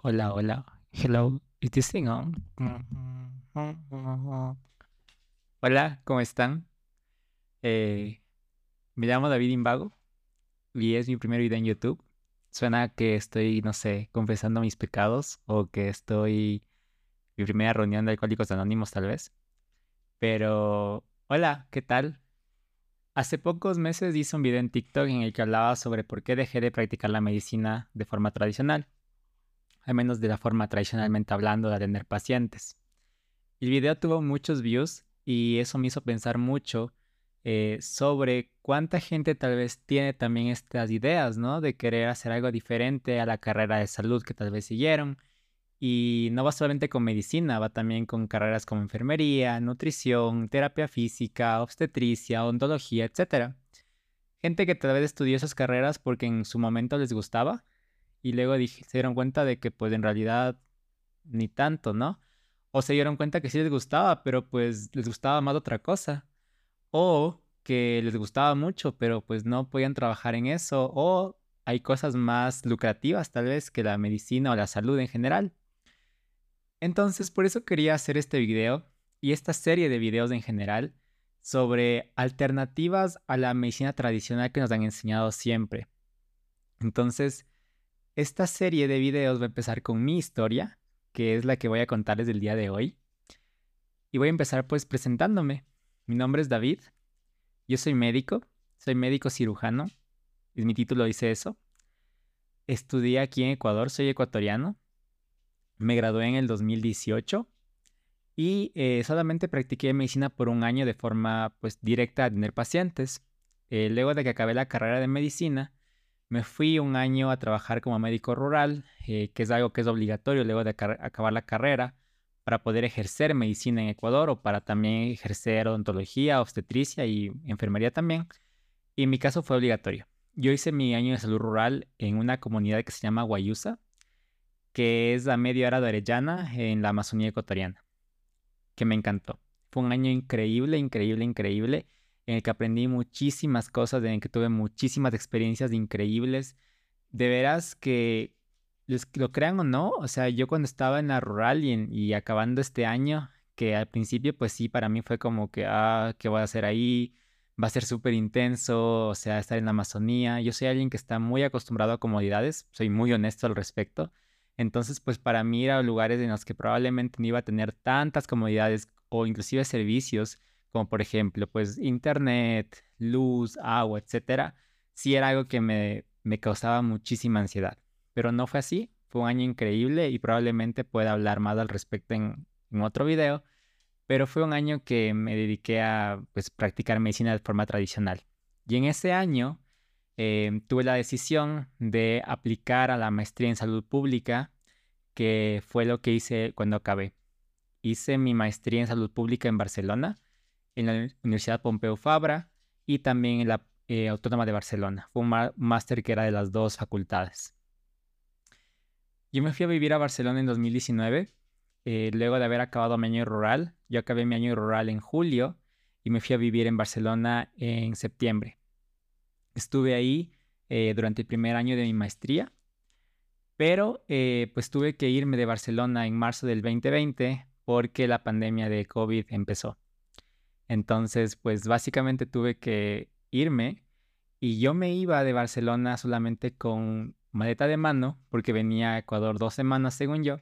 Hola, hola. Hello, is this thing on? Hola, ¿cómo están? Eh, me llamo David Imbago y es mi primer video en YouTube. Suena que estoy, no sé, confesando mis pecados o que estoy mi primera reunión de Alcohólicos Anónimos tal vez. Pero, hola, ¿qué tal? Hace pocos meses hice un video en TikTok en el que hablaba sobre por qué dejé de practicar la medicina de forma tradicional, al menos de la forma tradicionalmente hablando de atender pacientes. El video tuvo muchos views y eso me hizo pensar mucho eh, sobre cuánta gente tal vez tiene también estas ideas, ¿no? De querer hacer algo diferente a la carrera de salud que tal vez siguieron y no va solamente con medicina, va también con carreras como enfermería, nutrición, terapia física, obstetricia, odontología, etc. Gente que tal vez estudió esas carreras porque en su momento les gustaba y luego se dieron cuenta de que pues en realidad ni tanto, ¿no? O se dieron cuenta que sí les gustaba, pero pues les gustaba más otra cosa. O que les gustaba mucho, pero pues no podían trabajar en eso. O hay cosas más lucrativas tal vez que la medicina o la salud en general. Entonces, por eso quería hacer este video y esta serie de videos en general sobre alternativas a la medicina tradicional que nos han enseñado siempre. Entonces, esta serie de videos va a empezar con mi historia, que es la que voy a contarles el día de hoy. Y voy a empezar pues presentándome. Mi nombre es David, yo soy médico, soy médico cirujano, y mi título dice eso. Estudié aquí en Ecuador, soy ecuatoriano, me gradué en el 2018 y eh, solamente practiqué medicina por un año de forma pues directa a tener pacientes. Eh, luego de que acabé la carrera de medicina, me fui un año a trabajar como médico rural, eh, que es algo que es obligatorio luego de acabar la carrera para poder ejercer medicina en Ecuador o para también ejercer odontología, obstetricia y enfermería también. Y en mi caso fue obligatorio. Yo hice mi año de salud rural en una comunidad que se llama Guayusa, que es a media hora de Orellana en la Amazonía ecuatoriana, que me encantó. Fue un año increíble, increíble, increíble, en el que aprendí muchísimas cosas, en el que tuve muchísimas experiencias increíbles. De veras que, lo crean o no, o sea, yo cuando estaba en la rural y, acabando este año, que al principio pues sí, para mí fue como que, ah, ¿qué voy a hacer ahí? Va a ser súper intenso, o sea, estar en la Amazonía. Yo soy alguien que está muy acostumbrado a comodidades, soy muy honesto al respecto. Entonces, pues para mí ir a lugares en los que probablemente no iba a tener tantas comodidades o inclusive servicios, como por ejemplo, pues internet, luz, agua, etcétera, sí era algo que me, me causaba muchísima ansiedad. Pero no fue así, fue un año increíble y probablemente pueda hablar más al respecto en, en otro video, pero fue un año que me dediqué a pues, practicar medicina de forma tradicional. Y en ese año Em, tuve la decisión de aplicar a la maestría en salud pública, que fue lo que hice cuando acabé. Hice mi maestría en salud pública en Barcelona, en la Universidad Pompeu Fabra y también en la eh, Autónoma de Barcelona. Fue un máster que era de las dos facultades. Yo me fui a vivir a Barcelona en 2019, eh, luego de haber acabado mi año rural. Yo acabé mi año rural en julio y me fui a vivir en Barcelona en septiembre. Estuve ahí eh, durante el primer año de mi maestría, pero eh, pues tuve que irme de Barcelona en marzo del 2020 porque la pandemia de COVID empezó. Entonces, pues básicamente tuve que irme y yo me iba de Barcelona solamente con maleta de mano porque venía a Ecuador dos semanas según yo.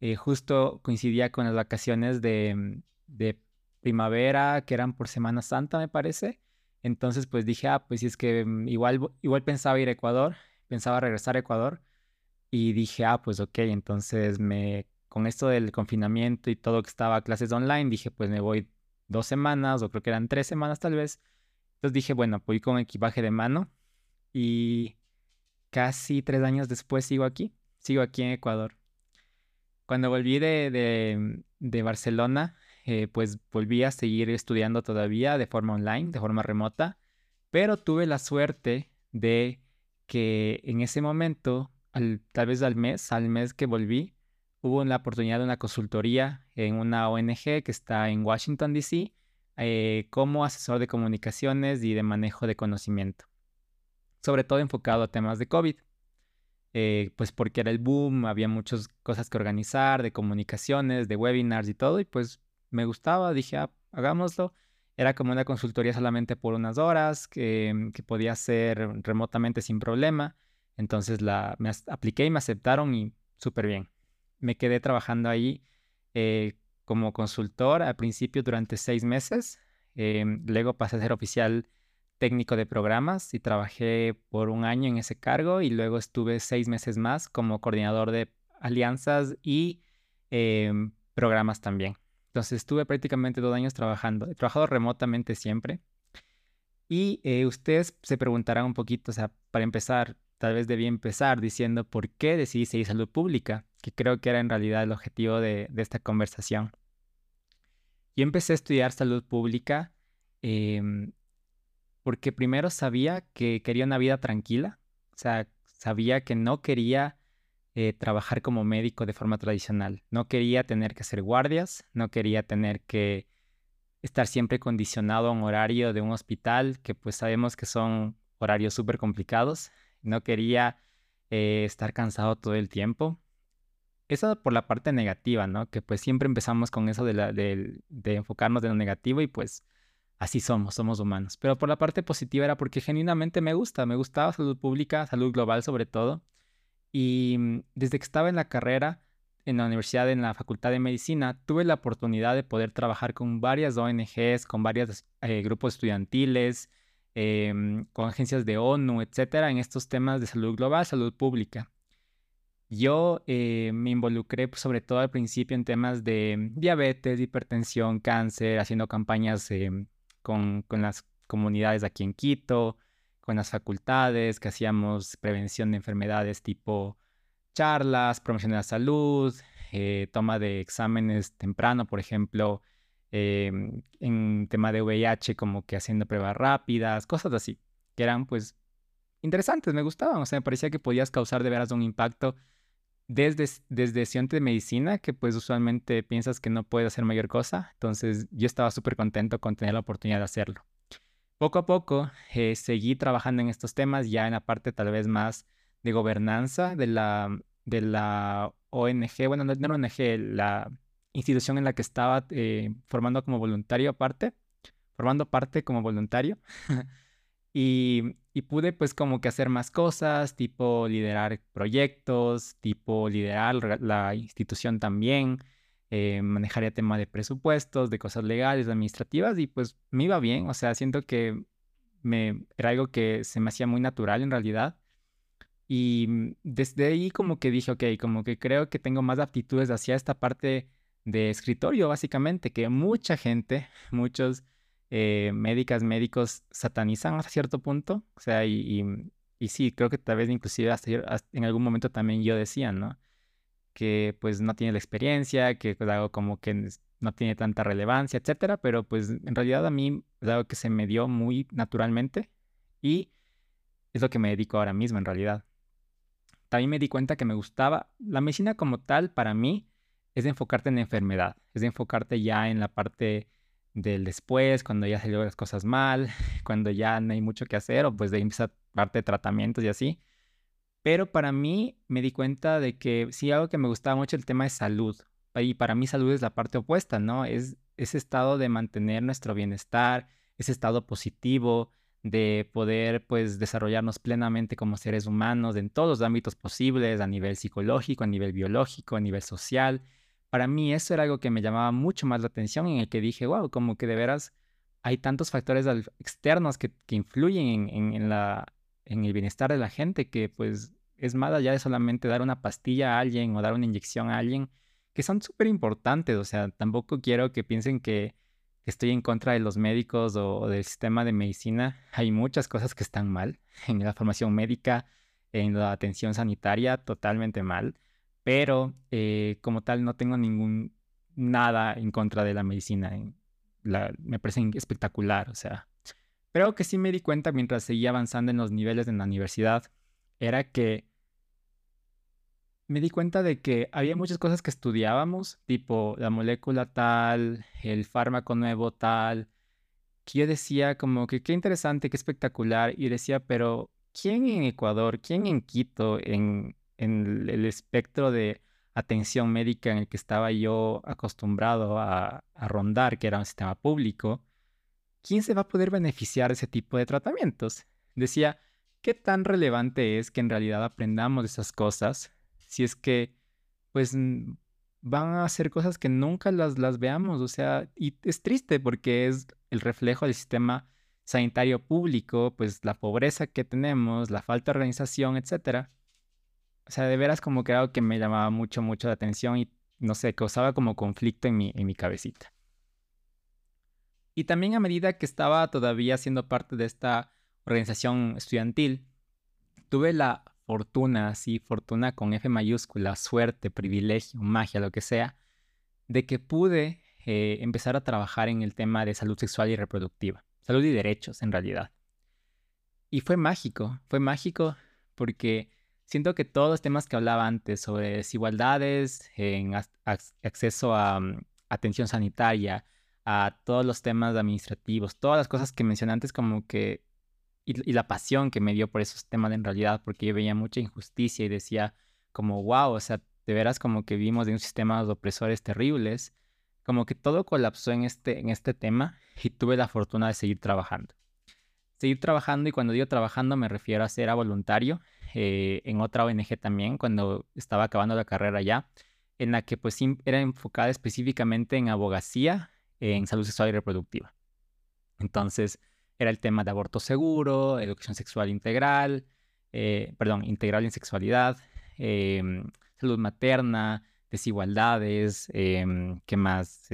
Eh, justo coincidía con las vacaciones de, de primavera que eran por Semana Santa me parece. Entonces, pues dije, ah, pues si es que mm, igual, igual pensaba ir a Ecuador, pensaba regresar a Ecuador y dije, ah, pues ok, entonces me, con esto del confinamiento y todo que estaba clases online, dije, pues me voy dos semanas o creo que eran tres semanas tal vez. Entonces dije, bueno, voy con equipaje de mano y casi tres años después sigo aquí, sigo aquí en Ecuador. Cuando volví de, de, Barcelona, eh, pues volví a seguir estudiando todavía de forma online, de forma remota, pero tuve la suerte de que en ese momento, tal vez al mes, al mes que volví, hubo la oportunidad de una consultoría en una ONG que está en Washington, D.C., eh, como asesor de comunicaciones y de manejo de conocimiento, sobre todo enfocado a temas de COVID. eh, pues porque era el boom, había muchas cosas que organizar, de comunicaciones, de webinars y todo, y pues me gustaba, dije, ah, hagámoslo. Era como una consultoría solamente por unas horas, que, que podía hacer remotamente sin problema. Entonces la, me apliqué y me aceptaron y súper bien. Me quedé trabajando ahí eh, como consultor al principio durante seis meses. Em, luego pasé a ser oficial técnico de programas y trabajé por un año en ese cargo y luego estuve seis meses más como coordinador de alianzas y em, programas también. Entonces estuve prácticamente dos años trabajando. He trabajado remotamente siempre. Y eh, ustedes se preguntarán un poquito, o sea, para empezar, tal vez debía empezar diciendo por qué decidí seguir salud pública, que creo que era en realidad el objetivo de, esta conversación. Yo empecé a estudiar salud pública em, porque primero sabía que quería una vida tranquila, o sea, sabía que no quería eh, trabajar como médico de forma tradicional, no quería tener que hacer guardias, no quería tener que estar siempre condicionado a un horario de un hospital, que pues sabemos que son horarios súper complicados, no quería eh, estar cansado todo el tiempo. Eso por la parte negativa, ¿no? Que pues siempre empezamos con eso de, la, de, enfocarnos en lo negativo y pues así somos, somos humanos. Pero por la parte positiva era porque genuinamente me gusta, me gustaba salud pública, salud global sobre todo. Y mm, desde que estaba en la carrera, en la universidad, en la Facultad de Medicina, tuve la oportunidad de poder trabajar con varias ONGs, con varios eh, grupos estudiantiles, Em, con agencias de ONU, etcétera, en estos temas de salud global, salud pública. Yo eh, me involucré pues, sobre todo al principio en temas de diabetes, hipertensión, cáncer, haciendo campañas em, con, con, las comunidades aquí en Quito, con las facultades, que hacíamos prevención de enfermedades tipo charlas, promoción de la salud, eh, toma de exámenes temprano, por ejemplo, Em, en tema de VIH, como que haciendo pruebas rápidas, cosas así, que eran pues interesantes, me gustaban, o sea, me parecía que podías causar de veras un impacto desde, desde estudiante de medicina, que pues usualmente piensas que no puedes hacer mayor cosa, entonces yo estaba súper contento con tener la oportunidad de hacerlo. Poco a poco eh, seguí trabajando en estos temas, ya en la parte tal vez más de gobernanza de la, de la ONG, bueno, no, no ONG, la institución en la que estaba eh, formando como voluntario aparte, formando parte como voluntario. y, pude pues como que hacer más cosas, tipo liderar proyectos, tipo liderar la institución también, eh, manejar el tema de presupuestos, de cosas legales, administrativas y pues me iba bien, o sea, siento que me, era algo que se me hacía muy natural en realidad. Y desde ahí como que dije, ok, como que creo que tengo más aptitudes hacia esta parte de escritorio, básicamente, que mucha gente, muchos eh, médicas, médicos satanizan hasta cierto punto. O sea, y, y, sí, creo que tal vez inclusive hasta, en algún momento también yo decía, ¿no? Que pues no tiene la experiencia, que pues, algo como que no tiene tanta relevancia, etcétera, pero pues en realidad a mí es algo que se me dio muy naturalmente y es lo que me dedico ahora mismo en realidad. También me di cuenta que me gustaba la medicina como tal para mí es de enfocarte en la enfermedad, es de enfocarte ya en la parte del después, cuando ya salió las cosas mal, cuando ya no hay mucho que hacer, o pues de esa parte de tratamientos y así. Pero para mí me di cuenta de que sí, algo que me gustaba mucho el tema de salud. Y para mí salud es la parte opuesta, ¿no? Es ese estado de mantener nuestro bienestar, ese estado positivo, de poder pues desarrollarnos plenamente como seres humanos en todos los ámbitos posibles, a nivel psicológico, a nivel biológico, a nivel social para mí eso era algo que me llamaba mucho más la atención, en el que dije, wow, como que de veras hay tantos factores externos que, influyen en, en el bienestar de la gente que pues es más allá de solamente dar una pastilla a alguien o dar una inyección a alguien, que son súper importantes. O sea, tampoco quiero que piensen que estoy en contra de los médicos o, del sistema de medicina. Hay muchas cosas que están mal en la formación médica, en la atención sanitaria, totalmente mal pero eh, como tal no tengo ningún nada en contra de la medicina. me parece espectacular, o sea. Pero que sí me di cuenta mientras seguía avanzando en los niveles de la universidad era que me di cuenta de que había muchas cosas que estudiábamos, tipo la molécula tal, el fármaco nuevo tal, que yo decía como que qué interesante, qué espectacular, y decía, pero ¿quién en Ecuador, quién en Quito, en en el espectro de atención médica en el que estaba yo acostumbrado a, rondar, que era un sistema público, ¿quién se va a poder beneficiar de ese tipo de tratamientos? Decía, ¿qué tan relevante es que en realidad aprendamos esas cosas si es que, pues, van a hacer cosas que nunca las, las veamos? O sea, y es triste porque es el reflejo del sistema sanitario público, pues la pobreza que tenemos, la falta de organización, etcétera. O sea, de veras como que algo que me llamaba mucho, mucho la atención y, no sé, causaba como conflicto en mi, en mi cabecita. Y también a medida que estaba todavía siendo parte de esta organización estudiantil, tuve la fortuna, sí, fortuna con F mayúscula, suerte, privilegio, magia, lo que sea, de que pude eh, empezar a trabajar en el tema de salud sexual y reproductiva, salud y derechos en realidad. Y fue mágico, fue mágico porque siento que todos los temas que hablaba antes sobre desigualdades en acceso a mm, atención sanitaria, a todos los temas administrativos, todas las cosas que mencioné antes como que y, la pasión que me dio por esos temas en realidad, porque yo veía mucha injusticia y decía como, wow, o sea, de veras como que vimos de un sistema de opresores terribles, como que todo colapsó en este, en este tema y tuve la fortuna de seguir trabajando. Seguir trabajando y cuando digo trabajando me refiero a ser a voluntario eh, en otra ONG también, cuando estaba acabando la carrera ya, en la que pues era enfocada específicamente en abogacía en salud sexual y reproductiva. Entonces, era el tema de aborto seguro, educación sexual integral, eh, perdón, integral en sexualidad, em, salud materna, desigualdades, em, ¿qué más?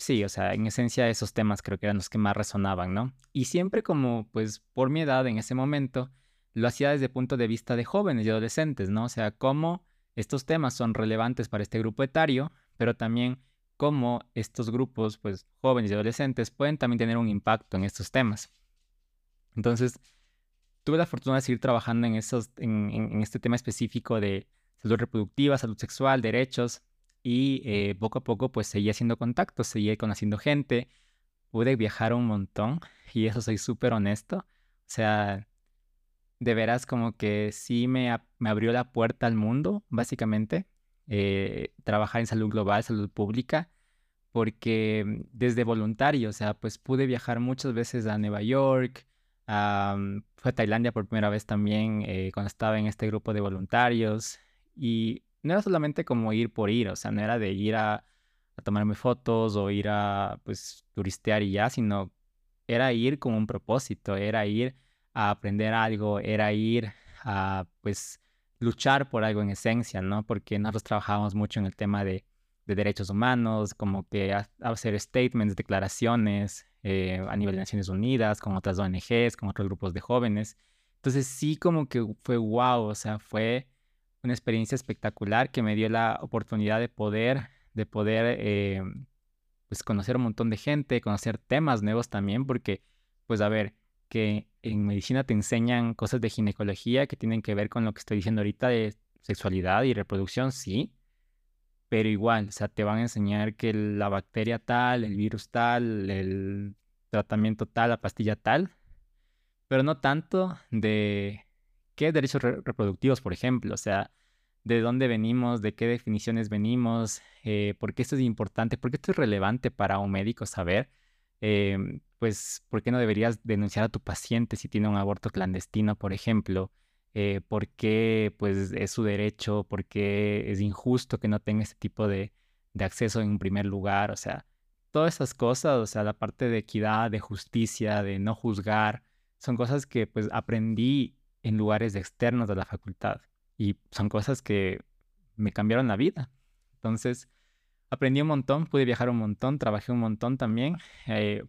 Sí, o sea, en esencia esos temas creo que eran los que más resonaban, ¿no? Y siempre como, pues, por mi edad en ese momento, lo hacía desde el punto de vista de jóvenes y adolescentes, ¿no? O sea, cómo estos temas son relevantes para este grupo etario, pero también cómo estos grupos, pues jóvenes y adolescentes, pueden también tener un impacto en estos temas. Entonces, tuve la fortuna de seguir trabajando en, esos, en, este tema específico de salud reproductiva, salud sexual, derechos, y eh, poco a poco pues seguí haciendo contactos, seguí conociendo gente, pude viajar un montón, y eso soy súper honesto. O sea, de veras como que sí me, me abrió la puerta al mundo, básicamente. Eh, trabajar en salud global, salud pública, porque desde voluntario, o sea, pues pude viajar muchas veces a Nueva York, a, fue a Tailandia por primera vez también eh, cuando estaba en este grupo de voluntarios y no era solamente como ir por ir, o sea, no era de ir a, a tomarme fotos o ir a pues turistear y ya, sino era ir con un propósito, era ir a aprender algo, era ir a pues luchar por algo en esencia, ¿no? Porque nosotros trabajamos mucho en el tema de, derechos humanos, como que hacer statements, declaraciones eh, a nivel de Naciones Unidas, con otras ONGs, con otros grupos de jóvenes. Entonces sí como que fue wow, o sea, fue una experiencia espectacular que me dio la oportunidad de poder, de poder, eh, pues conocer un montón de gente, conocer temas nuevos también, porque, pues a ver, que en medicina te enseñan cosas de ginecología que tienen que ver con lo que estoy diciendo ahorita de sexualidad y reproducción, sí, pero igual, o sea, te van a enseñar que la bacteria tal, el virus tal, el tratamiento tal, la pastilla tal, pero no tanto de qué derechos reproductivos, por ejemplo, o sea, de dónde venimos, de qué definiciones venimos, eh, por qué esto es importante, por qué esto es relevante para un médico saber. Em, pues, ¿por qué no deberías denunciar a tu paciente si tiene un aborto clandestino, por ejemplo? Eh, ¿Por qué, pues, es su derecho? ¿Por qué es injusto que no tenga este tipo de, de acceso en primer lugar? O sea, todas esas cosas, o sea, la parte de equidad, de justicia, de no juzgar, son cosas que, pues, aprendí en lugares externos de la facultad y son cosas que me cambiaron la vida. Entonces, aprendí un montón, pude viajar un montón, trabajé un montón también. Eh,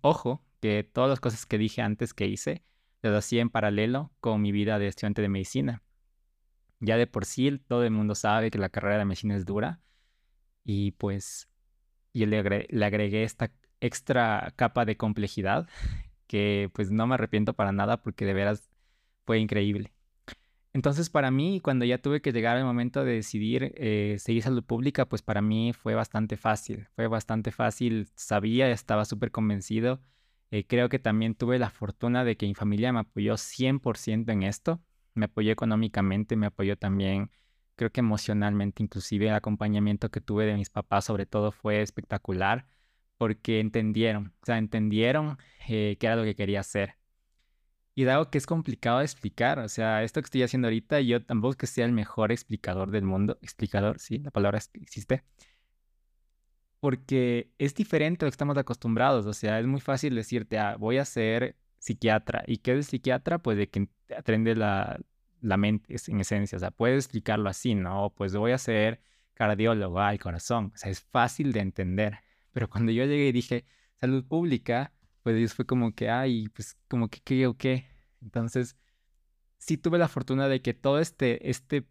ojo, que todas las cosas que dije antes que hice, las hacía en paralelo con mi vida de estudiante de medicina. Ya de por sí todo el mundo sabe que la carrera de medicina es dura y pues yo le, agregué, esta extra capa de complejidad que pues no me arrepiento para nada porque de veras fue increíble. Entonces, para mí, cuando ya tuve que llegar al momento de decidir eh, seguir salud pública, pues para mí fue bastante fácil. Fue bastante fácil, sabía, estaba súper convencido. Eh, creo que también tuve la fortuna de que mi familia me apoyó 100% en esto. me apoyó económicamente, me apoyó también, creo que emocionalmente, inclusive el acompañamiento que tuve de mis papás sobre todo fue espectacular porque entendieron, o sea, entendieron eh, qué era lo que quería hacer. Y dado que es complicado de explicar, o sea, esto que estoy haciendo ahorita, yo tampoco que sea el mejor explicador del mundo, explicador, sí, la palabra existe, porque es diferente a lo que estamos acostumbrados, o sea, es muy fácil decirte, ah, voy a ser psiquiatra, ¿y qué es psiquiatra? Pues de que aprende la, la mente, en esencia, o sea, puedes explicarlo así, ¿no? Pues voy a ser cardiólogo, al corazón, o sea, es fácil de entender, pero cuando yo llegué y dije salud pública, pues fue como que, ay, pues como que qué o qué. Entonces, sí tuve la fortuna de que todo este, este,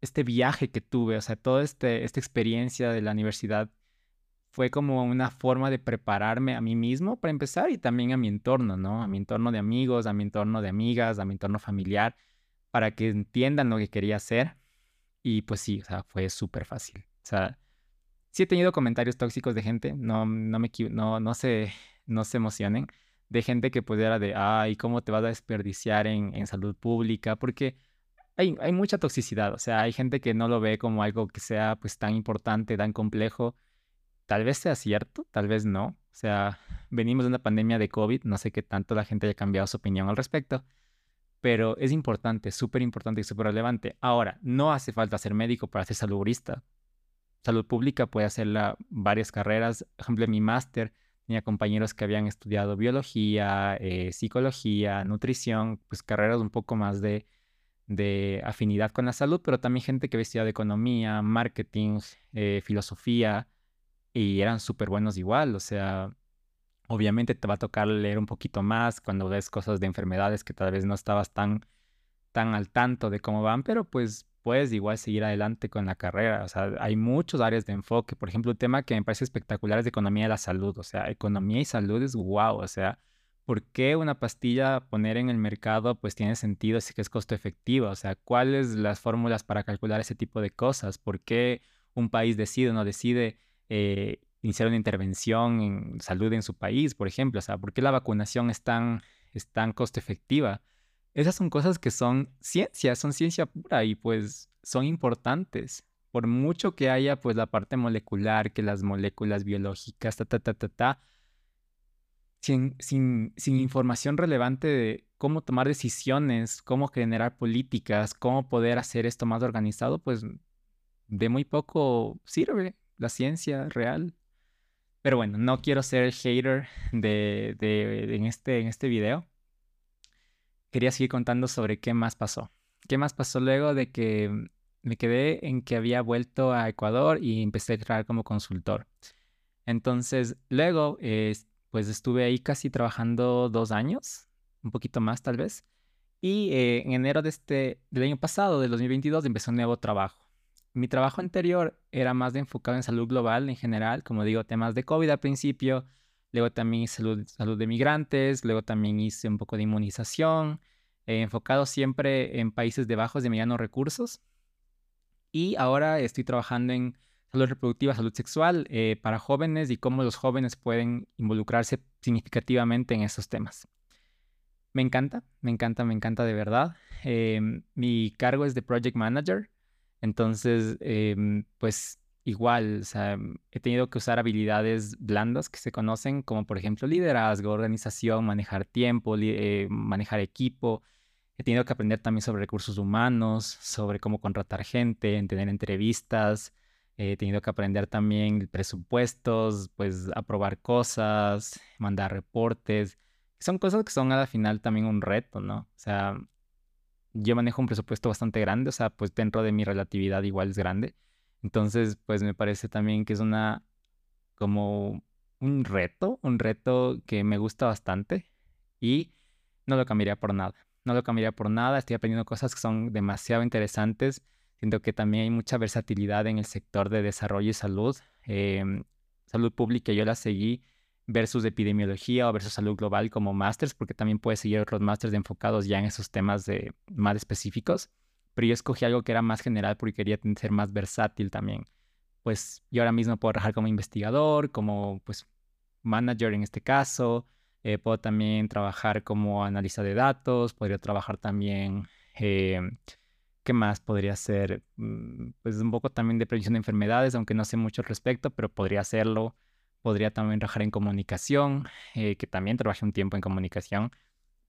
este viaje que tuve, o sea, toda este, esta experiencia de la universidad fue como una forma de prepararme a mí mismo para empezar y también a mi entorno, ¿no? A mi entorno de amigos, a mi entorno de amigas, a mi entorno familiar, para que entiendan lo que quería hacer. Y pues sí, o sea, fue súper fácil. O sea, sí he tenido comentarios tóxicos de gente, no, no me no, no se, no se emocionen, de gente que pudiera de, ay, ¿cómo te vas a desperdiciar en, en salud pública? Porque hay, hay, mucha toxicidad, o sea, hay gente que no lo ve como algo que sea pues tan importante, tan complejo. Tal vez sea cierto, tal vez no. O sea, venimos de una pandemia de COVID, no sé qué tanto la gente haya cambiado su opinión al respecto, pero es importante, súper importante y súper relevante. Ahora, no hace falta ser médico para ser saludista. Salud pública puede hacerla varias carreras. Por ejemplo, mi máster Tenía compañeros que habían estudiado biología, eh, psicología, nutrición, pues carreras un poco más de, de, afinidad con la salud, pero también gente que había estudiado economía, marketing, eh, filosofía, y eran súper buenos igual. O sea, obviamente te va a tocar leer un poquito más cuando ves cosas de enfermedades que tal vez no estabas tan, tan al tanto de cómo van, pero pues puedes igual seguir adelante con la carrera. O sea, hay muchos áreas de enfoque. Por ejemplo, un tema que me parece espectacular es de economía de la salud. O sea, economía y salud es wow. O sea, ¿por qué una pastilla poner en el mercado pues tiene sentido si es costo efectivo? O sea, ¿cuáles las fórmulas para calcular ese tipo de cosas? ¿Por qué un país decide o no decide eh, iniciar una intervención en salud en su país, por ejemplo? O sea, ¿por qué la vacunación es tan, es tan costo efectiva? Esas son cosas que son ciencia, son ciencia pura y pues son importantes. Por mucho que haya pues la parte molecular, que las moléculas biológicas, ta, ta, ta, ta, ta, sin, información relevante de cómo tomar decisiones, cómo generar políticas, cómo poder hacer esto más organizado, pues de muy poco sirve la ciencia real. Pero bueno, no quiero ser el hater de, de, en, este, en este video quería seguir contando sobre qué más pasó. ¿Qué más pasó luego de que me quedé en que había vuelto a Ecuador y empecé a trabajar como consultor? Entonces, luego, pues estuve ahí casi trabajando dos años, un poquito más tal vez. Y eh, en enero de este, del año pasado, del 2022, empecé un nuevo trabajo. Mi trabajo anterior era más de enfocado en salud global en general, como digo, temas de COVID al principio, Luego también hice salud, salud de migrantes, luego también hice un poco de inmunización, eh, enfocado siempre en países de bajos de medianos recursos. Y ahora estoy trabajando en salud reproductiva, salud sexual eh, para jóvenes y cómo los jóvenes pueden involucrarse significativamente en esos temas. Me encanta, me encanta, me encanta de verdad. Em, mi cargo es de Project Manager, entonces, em, pues igual, o sea, he tenido que usar habilidades blandas que se conocen como por ejemplo liderazgo, organización, manejar tiempo, eh, manejar equipo. He tenido que aprender también sobre recursos humanos, sobre cómo contratar gente, en tener entrevistas. He tenido que aprender también presupuestos, pues aprobar cosas, mandar reportes. Son cosas que son al final también un reto, ¿no? O sea, yo manejo un presupuesto bastante grande, o sea, pues dentro de mi relatividad igual es grande entonces, pues me parece también que es una, como un reto, un reto que me gusta bastante y no lo cambiaría por nada. No lo cambiaría por nada, estoy aprendiendo cosas que son demasiado interesantes. Siento que también hay mucha versatilidad en el sector de desarrollo y salud. Em, salud pública yo la seguí versus epidemiología o versus salud global como másters, porque también puedes seguir otros másters enfocados ya en esos temas de, más específicos pero yo escogí algo que era más general porque quería ser más versátil también. Pues yo ahora mismo puedo trabajar como investigador, como pues manager en este caso, eh, puedo también trabajar como analista de datos, podría trabajar también Eh, ¿Qué más podría ser? Mm, pues un poco también de prevención de enfermedades, aunque no sé mucho al respecto, pero podría hacerlo. Podría también trabajar en comunicación, eh, que también trabajé un tiempo en comunicación.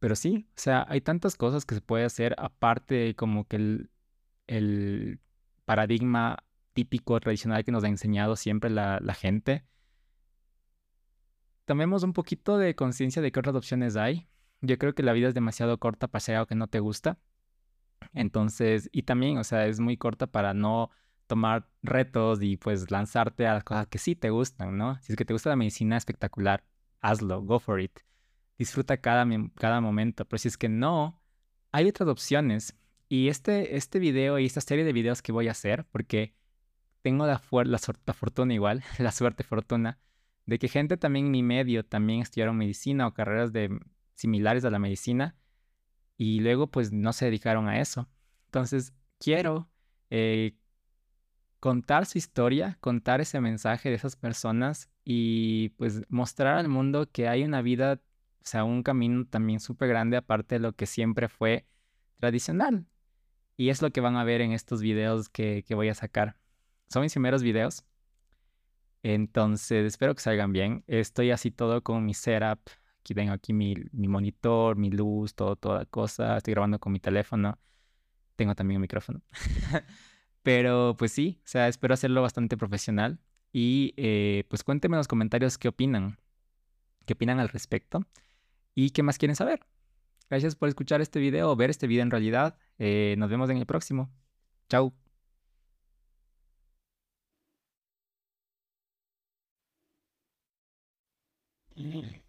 Pero sí, o sea, hay tantas cosas que se puede hacer aparte de como que el, el paradigma típico, tradicional que nos ha enseñado siempre la, la gente. Tomemos un poquito de conciencia de qué otras opciones hay. Yo creo que la vida es demasiado corta para hacer algo que no te gusta. Entonces, y también, o sea, es muy corta para no tomar retos y pues lanzarte a las cosas que sí te gustan, ¿no? Si es que te gusta la medicina, espectacular, hazlo, go for it. Disfruta cada, cada momento, pero si es que no, hay otras opciones. Y este, este video y esta serie de videos que voy a hacer, porque tengo la, la, la fortuna igual, la suerte, fortuna, de que gente también en mi medio también estudiaron medicina o carreras de, similares a la medicina y luego pues no se dedicaron a eso. Entonces quiero eh, contar su historia, contar ese mensaje de esas personas y pues mostrar al mundo que hay una vida, o sea, un camino también súper grande aparte de lo que siempre fue tradicional. Y es lo que van a ver en estos videos que, que voy a sacar. Son mis primeros videos. Entonces espero que salgan bien. Estoy así todo con mi setup Aquí tengo aquí mi, monitor, mi luz, todo, toda cosa. Estoy grabando con mi teléfono. Tengo también un micrófono. Pero pues sí, o sea, espero hacerlo bastante profesional. Y eh, pues cuéntenme en los comentarios qué opinan. ¿Qué opinan al respecto? ¿Y qué más quieren saber? Gracias por escuchar este video o ver este video en realidad. Eh, nos vemos en el próximo. Chao.